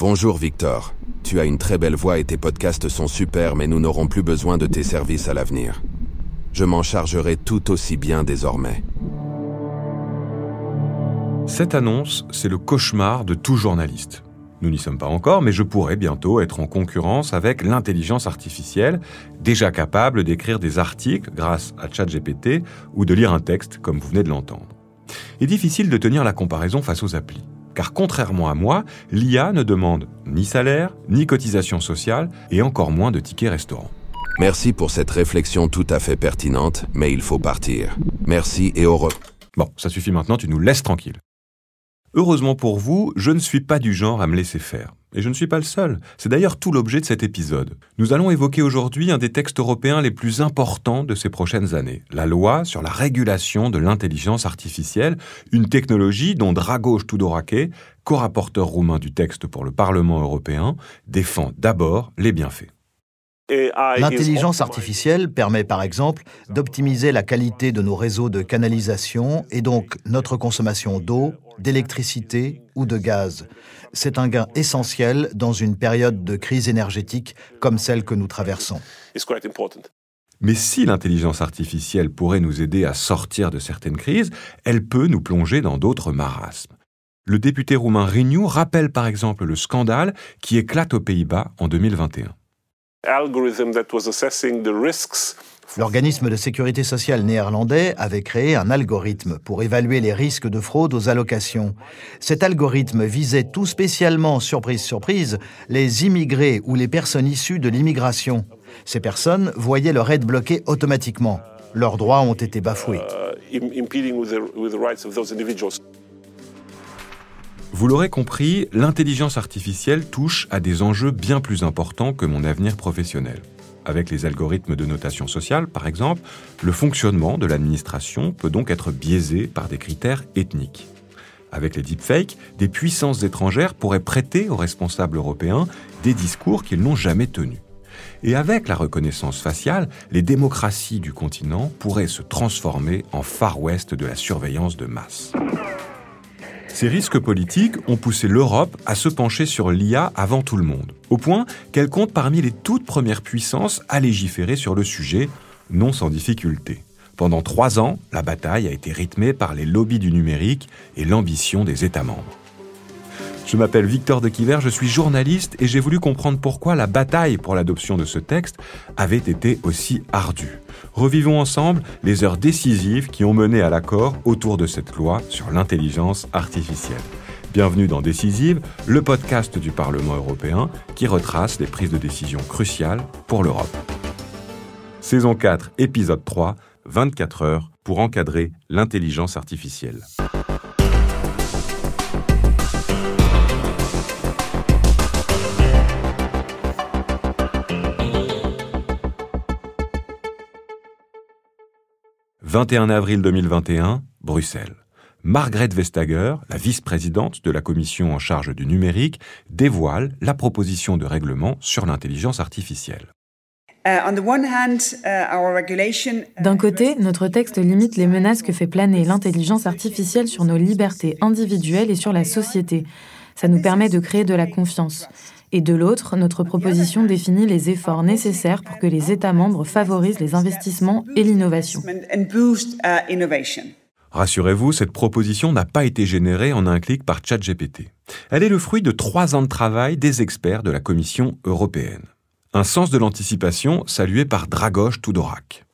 Bonjour Victor. Tu as une très belle voix et tes podcasts sont super, mais nous n'aurons plus besoin de tes services à l'avenir. Je m'en chargerai tout aussi bien désormais. Cette annonce, c'est le cauchemar de tout journaliste. Nous n'y sommes pas encore, mais je pourrais bientôt être en concurrence avec l'intelligence artificielle, déjà capable d'écrire des articles grâce à ChatGPT ou de lire un texte comme vous venez de l'entendre. Il est difficile de tenir la comparaison face aux applis. Car contrairement à moi, l'IA ne demande ni salaire, ni cotisation sociale, et encore moins de tickets restaurant. Merci pour cette réflexion tout à fait pertinente, mais il faut partir. Merci et au revoir. Bon, ça suffit maintenant, tu nous laisses tranquille. Heureusement pour vous, je ne suis pas du genre à me laisser faire. Et je ne suis pas le seul. C'est d'ailleurs tout l'objet de cet épisode. Nous allons évoquer aujourd'hui un des textes européens les plus importants de ces prochaines années, la loi sur la régulation de l'intelligence artificielle, une technologie dont Dragos Tudorake, co-rapporteur roumain du texte pour le Parlement européen, défend d'abord les bienfaits. L'intelligence artificielle permet par exemple d'optimiser la qualité de nos réseaux de canalisation et donc notre consommation d'eau, d'électricité ou de gaz. C'est un gain essentiel dans une période de crise énergétique comme celle que nous traversons. Mais si l'intelligence artificielle pourrait nous aider à sortir de certaines crises, elle peut nous plonger dans d'autres marasmes. Le député roumain Renew rappelle par exemple le scandale qui éclate aux Pays-Bas en 2021. L'organisme de sécurité sociale néerlandais avait créé un algorithme pour évaluer les risques de fraude aux allocations. Cet algorithme visait tout spécialement, surprise surprise, les immigrés ou les personnes issues de l'immigration. Ces personnes voyaient leur aide bloquée automatiquement. Leurs droits ont été bafoués. Vous l'aurez compris, l'intelligence artificielle touche à des enjeux bien plus importants que mon avenir professionnel. Avec les algorithmes de notation sociale, par exemple, le fonctionnement de l'administration peut donc être biaisé par des critères ethniques. Avec les deepfakes, des puissances étrangères pourraient prêter aux responsables européens des discours qu'ils n'ont jamais tenus. Et avec la reconnaissance faciale, les démocraties du continent pourraient se transformer en Far West de la surveillance de masse. Ces risques politiques ont poussé l'Europe à se pencher sur l'IA avant tout le monde, au point qu'elle compte parmi les toutes premières puissances à légiférer sur le sujet, non sans difficulté. Pendant trois ans, la bataille a été rythmée par les lobbies du numérique et l'ambition des États membres. Je m'appelle Victor de Quiver, je suis journaliste et j'ai voulu comprendre pourquoi la bataille pour l'adoption de ce texte avait été aussi ardue. Revivons ensemble les heures décisives qui ont mené à l'accord autour de cette loi sur l'intelligence artificielle. Bienvenue dans Décisive, le podcast du Parlement européen qui retrace les prises de décision cruciales pour l'Europe. Saison 4, épisode 3, 24 heures pour encadrer l'intelligence artificielle. 21 avril 2021, Bruxelles. Margrethe Vestager, la vice-présidente de la commission en charge du numérique, dévoile la proposition de règlement sur l'intelligence artificielle. Uh, D'un côté, notre texte limite les menaces que fait planer l'intelligence artificielle sur nos libertés individuelles et sur la société. Ça nous permet de créer de la confiance. Et de l'autre, notre proposition définit les efforts nécessaires pour que les États membres favorisent les investissements et l'innovation. Rassurez-vous, cette proposition n'a pas été générée en un clic par ChatGPT. Elle est le fruit de trois ans de travail des experts de la Commission européenne. Un sens de l'anticipation salué par Dragos Tudorak.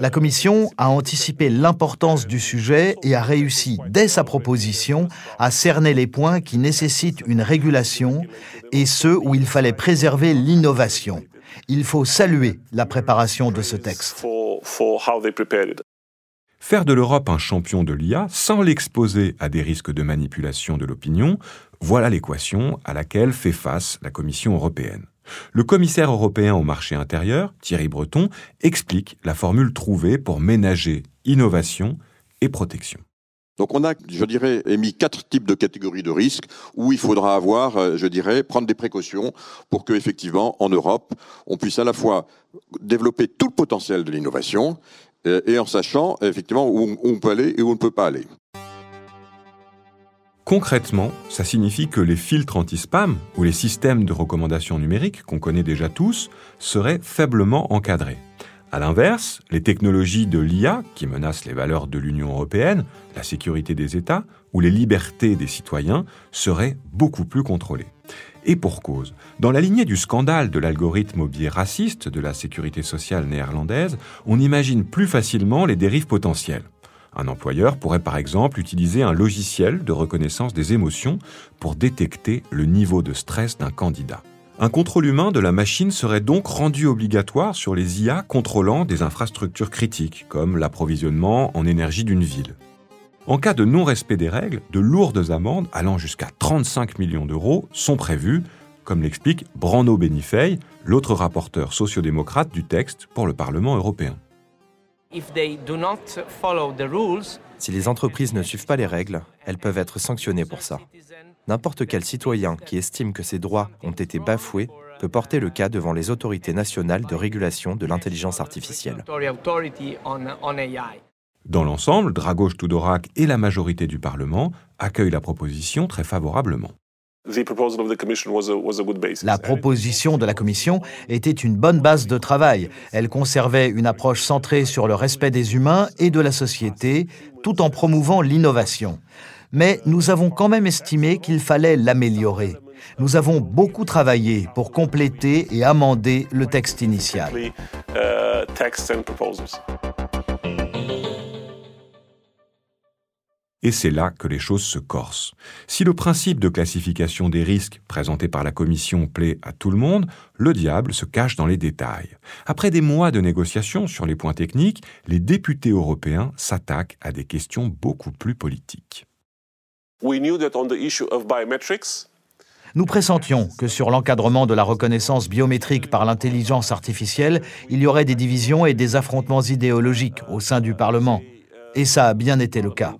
La Commission a anticipé l'importance du sujet et a réussi, dès sa proposition, à cerner les points qui nécessitent une régulation et ceux où il fallait préserver l'innovation. Il faut saluer la préparation de ce texte. Faire de l'Europe un champion de l'IA sans l'exposer à des risques de manipulation de l'opinion, voilà l'équation à laquelle fait face la Commission européenne. Le commissaire européen au marché intérieur, Thierry Breton, explique la formule trouvée pour ménager innovation et protection. Donc on a, je dirais, émis quatre types de catégories de risques où il faudra avoir, euh, je dirais, prendre des précautions pour que effectivement en Europe, on puisse à la fois développer tout le potentiel de l'innovation et en sachant effectivement où on peut aller et où on ne peut pas aller. Concrètement, ça signifie que les filtres anti-spam ou les systèmes de recommandation numérique qu'on connaît déjà tous seraient faiblement encadrés. A l'inverse, les technologies de l'IA, qui menacent les valeurs de l'Union européenne, la sécurité des États ou les libertés des citoyens, seraient beaucoup plus contrôlées. Et pour cause, dans la lignée du scandale de l'algorithme au biais raciste de la sécurité sociale néerlandaise, on imagine plus facilement les dérives potentielles. Un employeur pourrait par exemple utiliser un logiciel de reconnaissance des émotions pour détecter le niveau de stress d'un candidat. Un contrôle humain de la machine serait donc rendu obligatoire sur les IA contrôlant des infrastructures critiques, comme l'approvisionnement en énergie d'une ville. En cas de non-respect des règles, de lourdes amendes allant jusqu'à 35 millions d'euros sont prévues, comme l'explique Brando Benifei, l'autre rapporteur sociodémocrate du texte pour le Parlement européen. Si les entreprises ne suivent pas les règles, elles peuvent être sanctionnées pour ça. N'importe quel citoyen qui estime que ses droits ont été bafoués peut porter le cas devant les autorités nationales de régulation de l'intelligence artificielle. Dans l'ensemble, Dragos Tudorak et la majorité du Parlement accueillent la proposition très favorablement. La proposition de la Commission était une bonne base de travail. Elle conservait une approche centrée sur le respect des humains et de la société, tout en promouvant l'innovation. Mais nous avons quand même estimé qu'il fallait l'améliorer. Nous avons beaucoup travaillé pour compléter et amender le texte initial. Et c'est là que les choses se corsent. Si le principe de classification des risques présenté par la Commission plaît à tout le monde, le diable se cache dans les détails. Après des mois de négociations sur les points techniques, les députés européens s'attaquent à des questions beaucoup plus politiques. Nous pressentions que sur l'encadrement de la reconnaissance biométrique par l'intelligence artificielle, il y aurait des divisions et des affrontements idéologiques au sein du Parlement. Et ça a bien été le cas.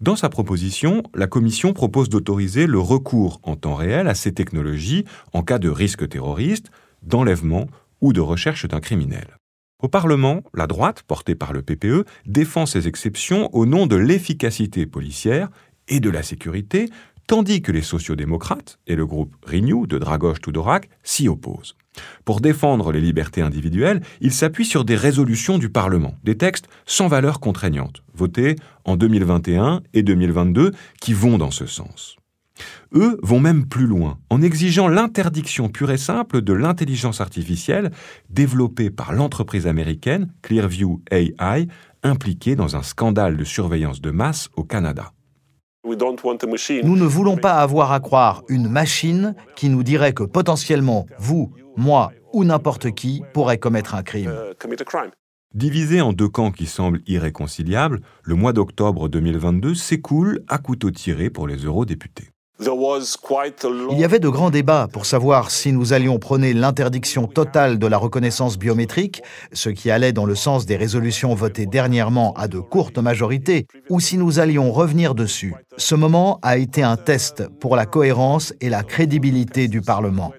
Dans sa proposition, la Commission propose d'autoriser le recours en temps réel à ces technologies en cas de risque terroriste, d'enlèvement ou de recherche d'un criminel. Au Parlement, la droite, portée par le PPE, défend ces exceptions au nom de l'efficacité policière et de la sécurité, tandis que les sociodémocrates et le groupe Renew de Dragos Tudorak s'y opposent. Pour défendre les libertés individuelles, il s'appuie sur des résolutions du Parlement, des textes sans valeur contraignante, votés en 2021 et 2022, qui vont dans ce sens. Eux vont même plus loin, en exigeant l'interdiction pure et simple de l'intelligence artificielle développée par l'entreprise américaine Clearview AI, impliquée dans un scandale de surveillance de masse au Canada. Nous ne voulons pas avoir à croire une machine qui nous dirait que potentiellement, vous, moi ou n'importe qui pourrait commettre un crime. Uh, Divisé en deux camps qui semblent irréconciliables, le mois d'octobre 2022 s'écoule à couteau tiré pour les eurodéputés. Il y avait de grands débats pour savoir si nous allions prôner l'interdiction totale de la reconnaissance biométrique, ce qui allait dans le sens des résolutions votées dernièrement à de courtes majorités, ou si nous allions revenir dessus. Ce moment a été un test pour la cohérence et la crédibilité du Parlement.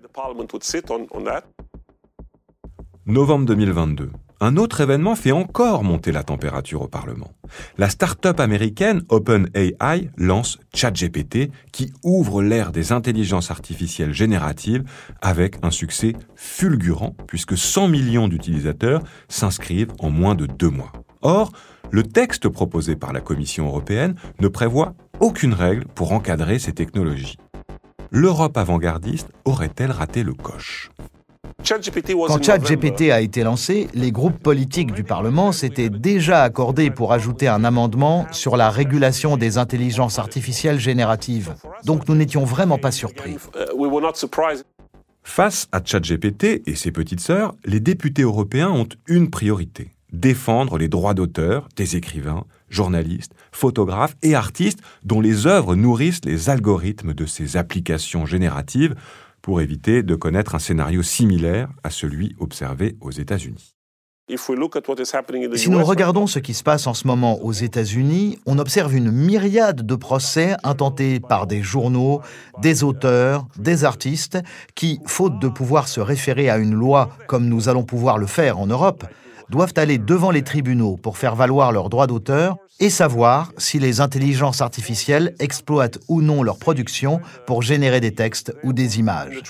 Novembre 2022 un autre événement fait encore monter la température au Parlement. La start-up américaine OpenAI lance ChatGPT qui ouvre l'ère des intelligences artificielles génératives avec un succès fulgurant puisque 100 millions d'utilisateurs s'inscrivent en moins de deux mois. Or, le texte proposé par la Commission européenne ne prévoit aucune règle pour encadrer ces technologies. L'Europe avant-gardiste aurait-elle raté le coche? Quand ChatGPT a été lancé, les groupes politiques du Parlement s'étaient déjà accordés pour ajouter un amendement sur la régulation des intelligences artificielles génératives. Donc nous n'étions vraiment pas surpris. Uh, Face à ChatGPT et ses petites sœurs, les députés européens ont une priorité défendre les droits d'auteur des écrivains, journalistes, photographes et artistes dont les œuvres nourrissent les algorithmes de ces applications génératives pour éviter de connaître un scénario similaire à celui observé aux États-Unis. Si nous regardons ce qui se passe en ce moment aux États-Unis, on observe une myriade de procès intentés par des journaux, des auteurs, des artistes, qui, faute de pouvoir se référer à une loi comme nous allons pouvoir le faire en Europe, doivent aller devant les tribunaux pour faire valoir leurs droits d'auteur et savoir si les intelligences artificielles exploitent ou non leur production pour générer des textes ou des images.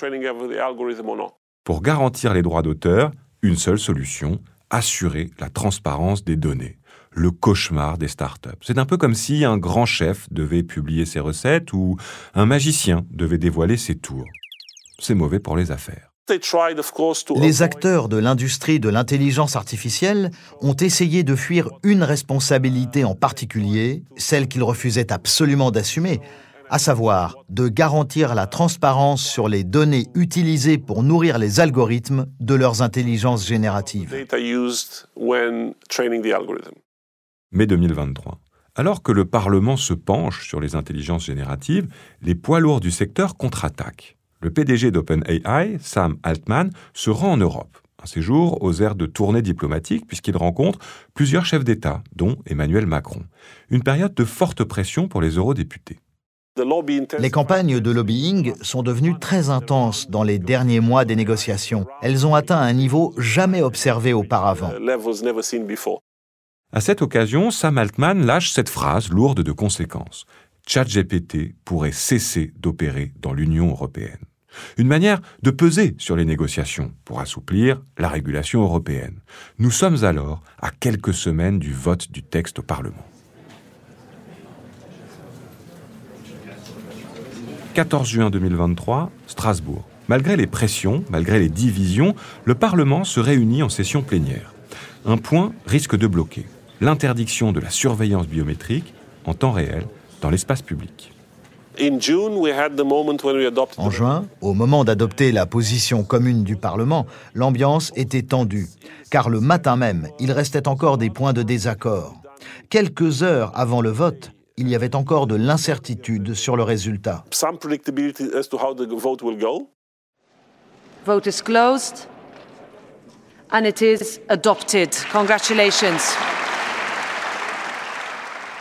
Pour garantir les droits d'auteur, une seule solution, assurer la transparence des données. Le cauchemar des startups. C'est un peu comme si un grand chef devait publier ses recettes ou un magicien devait dévoiler ses tours. C'est mauvais pour les affaires. Les acteurs de l'industrie de l'intelligence artificielle ont essayé de fuir une responsabilité en particulier, celle qu'ils refusaient absolument d'assumer, à savoir de garantir la transparence sur les données utilisées pour nourrir les algorithmes de leurs intelligences génératives. Mai 2023. Alors que le Parlement se penche sur les intelligences génératives, les poids lourds du secteur contre-attaquent le PDG d'OpenAI, Sam Altman, se rend en Europe. Un séjour aux airs de tournée diplomatique puisqu'il rencontre plusieurs chefs d'État, dont Emmanuel Macron. Une période de forte pression pour les eurodéputés. Les campagnes de lobbying sont devenues très intenses dans les derniers mois des négociations. Elles ont atteint un niveau jamais observé auparavant. À cette occasion, Sam Altman lâche cette phrase lourde de conséquences. ChatGPT pourrait cesser d'opérer dans l'Union européenne. Une manière de peser sur les négociations pour assouplir la régulation européenne. Nous sommes alors à quelques semaines du vote du texte au Parlement. 14 juin 2023, Strasbourg. Malgré les pressions, malgré les divisions, le Parlement se réunit en session plénière. Un point risque de bloquer l'interdiction de la surveillance biométrique en temps réel dans l'espace public. En juin, au moment d'adopter la position commune du Parlement, l'ambiance était tendue, car le matin même, il restait encore des points de désaccord. Quelques heures avant le vote, il y avait encore de l'incertitude sur le résultat. Vote is closed and it is adopted. Congratulations.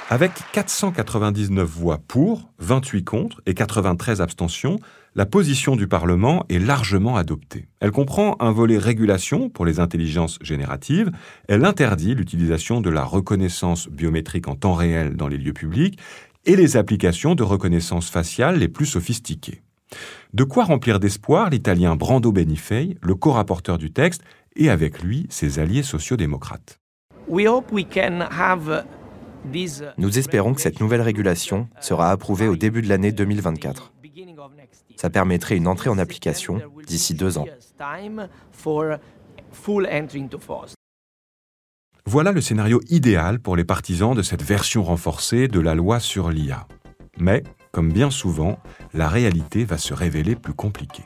Avec 499 voix pour, 28 contre et 93 abstentions, la position du Parlement est largement adoptée. Elle comprend un volet régulation pour les intelligences génératives, elle interdit l'utilisation de la reconnaissance biométrique en temps réel dans les lieux publics et les applications de reconnaissance faciale les plus sophistiquées. De quoi remplir d'espoir l'italien Brando Benifei, le co-rapporteur du texte, et avec lui ses alliés sociodémocrates. Nous espérons que cette nouvelle régulation sera approuvée au début de l'année 2024. Ça permettrait une entrée en application d'ici deux ans. Voilà le scénario idéal pour les partisans de cette version renforcée de la loi sur l'IA. Mais, comme bien souvent, la réalité va se révéler plus compliquée.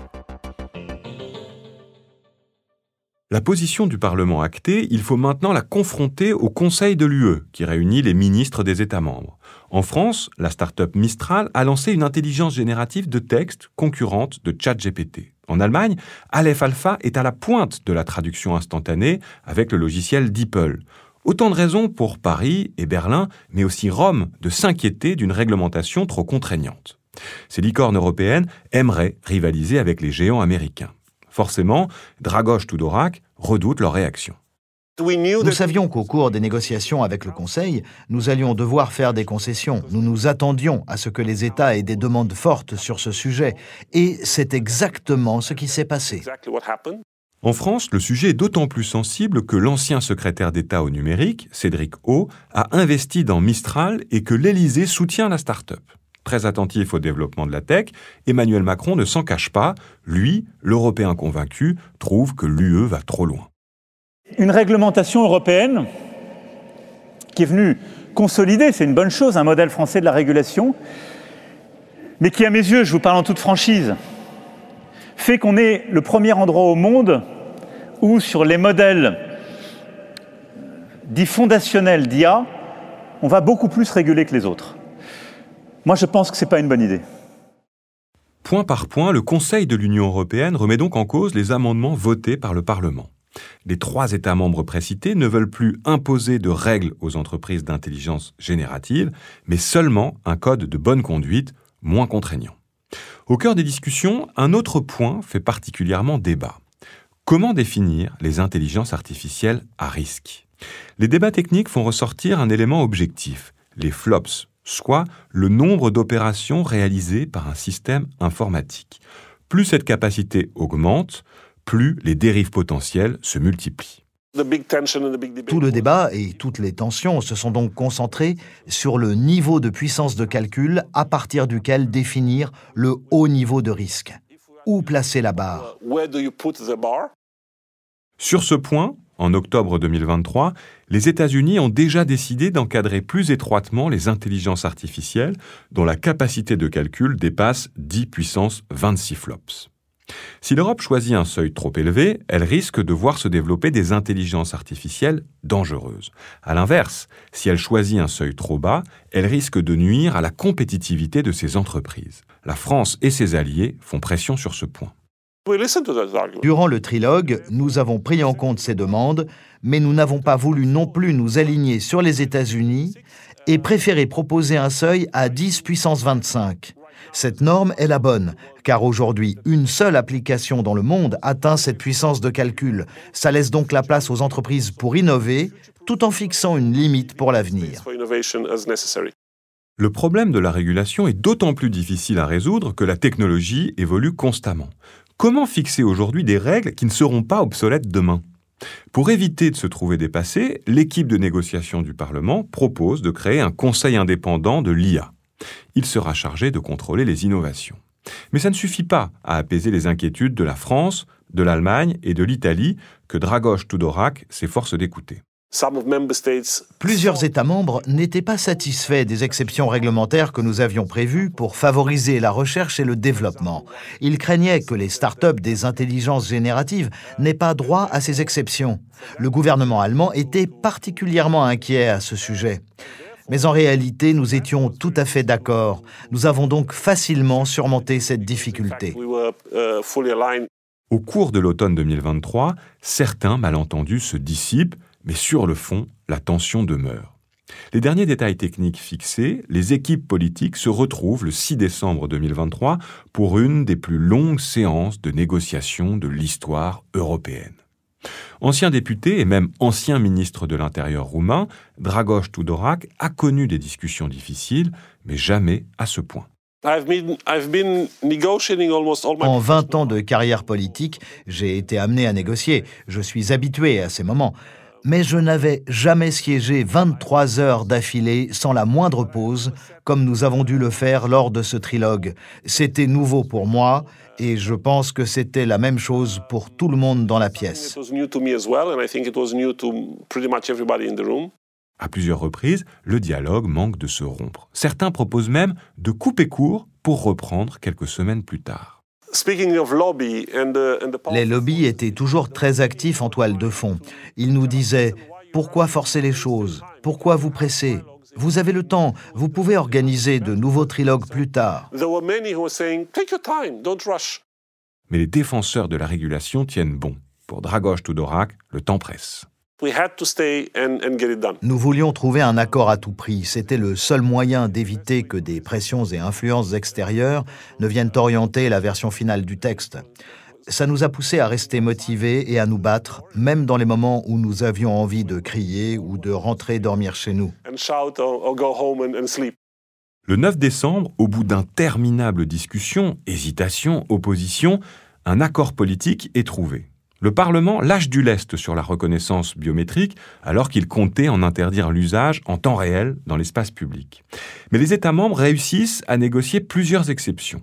La position du Parlement actée, il faut maintenant la confronter au Conseil de l'UE, qui réunit les ministres des États membres. En France, la start-up Mistral a lancé une intelligence générative de texte concurrente de ChatGPT. En Allemagne, Aleph Alpha est à la pointe de la traduction instantanée avec le logiciel DeepL. Autant de raisons pour Paris et Berlin, mais aussi Rome, de s'inquiéter d'une réglementation trop contraignante. Ces licornes européennes aimeraient rivaliser avec les géants américains. Forcément, Dragoche Tudorak redoute leur réaction. Nous savions qu'au cours des négociations avec le Conseil, nous allions devoir faire des concessions. Nous nous attendions à ce que les États aient des demandes fortes sur ce sujet. Et c'est exactement ce qui s'est passé. En France, le sujet est d'autant plus sensible que l'ancien secrétaire d'État au numérique, Cédric O, a investi dans Mistral et que l'Élysée soutient la start-up. Très attentif au développement de la tech, Emmanuel Macron ne s'en cache pas. Lui, l'Européen convaincu, trouve que l'UE va trop loin. Une réglementation européenne qui est venue consolider, c'est une bonne chose, un modèle français de la régulation, mais qui, à mes yeux, je vous parle en toute franchise, fait qu'on est le premier endroit au monde où, sur les modèles dits fondationnels d'IA, on va beaucoup plus réguler que les autres. Moi, je pense que ce n'est pas une bonne idée. Point par point, le Conseil de l'Union européenne remet donc en cause les amendements votés par le Parlement. Les trois États membres précités ne veulent plus imposer de règles aux entreprises d'intelligence générative, mais seulement un code de bonne conduite moins contraignant. Au cœur des discussions, un autre point fait particulièrement débat. Comment définir les intelligences artificielles à risque? Les débats techniques font ressortir un élément objectif, les flops, soit le nombre d'opérations réalisées par un système informatique. Plus cette capacité augmente, plus les dérives potentielles se multiplient. Tout le débat et toutes les tensions se sont donc concentrés sur le niveau de puissance de calcul à partir duquel définir le haut niveau de risque. Où placer la barre? Sur ce point, en octobre 2023, les États-Unis ont déjà décidé d'encadrer plus étroitement les intelligences artificielles dont la capacité de calcul dépasse 10 puissance 26 flops. Si l'Europe choisit un seuil trop élevé, elle risque de voir se développer des intelligences artificielles dangereuses. A l'inverse, si elle choisit un seuil trop bas, elle risque de nuire à la compétitivité de ses entreprises. La France et ses alliés font pression sur ce point. Durant le trilogue, nous avons pris en compte ces demandes, mais nous n'avons pas voulu non plus nous aligner sur les États-Unis et préféré proposer un seuil à 10 puissance 25. Cette norme est la bonne, car aujourd'hui, une seule application dans le monde atteint cette puissance de calcul. Ça laisse donc la place aux entreprises pour innover, tout en fixant une limite pour l'avenir. Le problème de la régulation est d'autant plus difficile à résoudre que la technologie évolue constamment. Comment fixer aujourd'hui des règles qui ne seront pas obsolètes demain? Pour éviter de se trouver dépassé, l'équipe de négociation du Parlement propose de créer un conseil indépendant de l'IA. Il sera chargé de contrôler les innovations. Mais ça ne suffit pas à apaiser les inquiétudes de la France, de l'Allemagne et de l'Italie que Dragos Tudorak s'efforce d'écouter. Plusieurs États membres n'étaient pas satisfaits des exceptions réglementaires que nous avions prévues pour favoriser la recherche et le développement. Ils craignaient que les start-up des intelligences génératives n'aient pas droit à ces exceptions. Le gouvernement allemand était particulièrement inquiet à ce sujet. Mais en réalité, nous étions tout à fait d'accord. Nous avons donc facilement surmonté cette difficulté. Au cours de l'automne 2023, certains malentendus se dissipent mais sur le fond, la tension demeure. Les derniers détails techniques fixés, les équipes politiques se retrouvent le 6 décembre 2023 pour une des plus longues séances de négociation de l'histoire européenne. Ancien député et même ancien ministre de l'Intérieur roumain, Dragos Tudorak a connu des discussions difficiles, mais jamais à ce point. En 20 ans de carrière politique, j'ai été amené à négocier. Je suis habitué à ces moments mais je n'avais jamais siégé 23 heures d'affilée sans la moindre pause, comme nous avons dû le faire lors de ce trilogue. C'était nouveau pour moi et je pense que c'était la même chose pour tout le monde dans la pièce. À plusieurs reprises, le dialogue manque de se rompre. Certains proposent même de couper court pour reprendre quelques semaines plus tard. Les lobbies étaient toujours très actifs en toile de fond. Ils nous disaient Pourquoi forcer les choses? Pourquoi vous presser? Vous avez le temps, vous pouvez organiser de nouveaux trilogues plus tard. Mais les défenseurs de la régulation tiennent bon. Pour Dragos Tudorak, le temps presse. Nous voulions trouver un accord à tout prix. C'était le seul moyen d'éviter que des pressions et influences extérieures ne viennent orienter la version finale du texte. Ça nous a poussé à rester motivés et à nous battre, même dans les moments où nous avions envie de crier ou de rentrer dormir chez nous. Le 9 décembre, au bout d'interminables discussions, hésitations, oppositions, un accord politique est trouvé. Le Parlement lâche du lest sur la reconnaissance biométrique alors qu'il comptait en interdire l'usage en temps réel dans l'espace public. Mais les États membres réussissent à négocier plusieurs exceptions,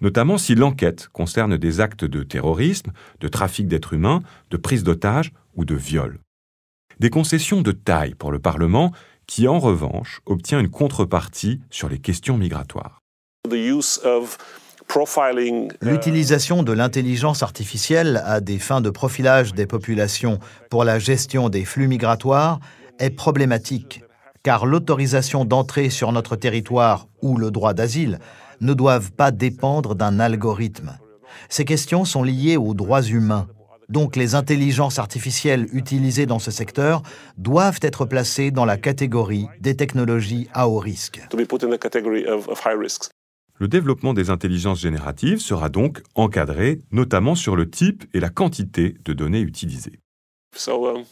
notamment si l'enquête concerne des actes de terrorisme, de trafic d'êtres humains, de prise d'otages ou de viol. Des concessions de taille pour le Parlement qui, en revanche, obtient une contrepartie sur les questions migratoires. L'utilisation de l'intelligence artificielle à des fins de profilage des populations pour la gestion des flux migratoires est problématique, car l'autorisation d'entrer sur notre territoire ou le droit d'asile ne doivent pas dépendre d'un algorithme. Ces questions sont liées aux droits humains. Donc les intelligences artificielles utilisées dans ce secteur doivent être placées dans la catégorie des technologies à haut risque. Le développement des intelligences génératives sera donc encadré, notamment sur le type et la quantité de données utilisées. Um,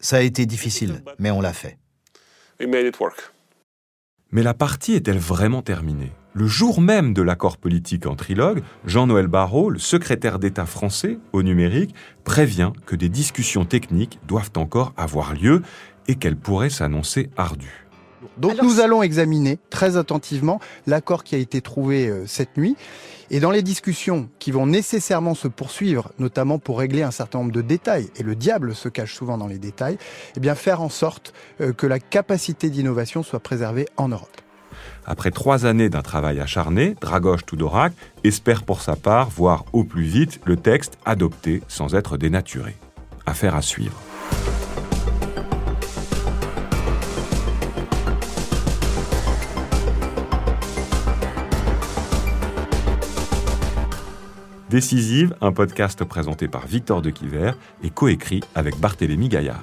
Ça a été difficile, mais on l'a fait. Mais la partie est-elle vraiment terminée? Le jour même de l'accord politique en trilogue, Jean-Noël Barrot, le secrétaire d'État français au numérique, prévient que des discussions techniques doivent encore avoir lieu et qu'elles pourraient s'annoncer ardues. Donc nous allons examiner très attentivement l'accord qui a été trouvé euh, cette nuit. Et dans les discussions qui vont nécessairement se poursuivre, notamment pour régler un certain nombre de détails, et le diable se cache souvent dans les détails, eh bien faire en sorte euh, que la capacité d'innovation soit préservée en Europe. Après trois années d'un travail acharné, Dragoš Tudorak espère pour sa part voir au plus vite le texte adopté sans être dénaturé. Affaire à suivre. Décisive, un podcast présenté par Victor de Quiver et coécrit avec Barthélémy Gaillard.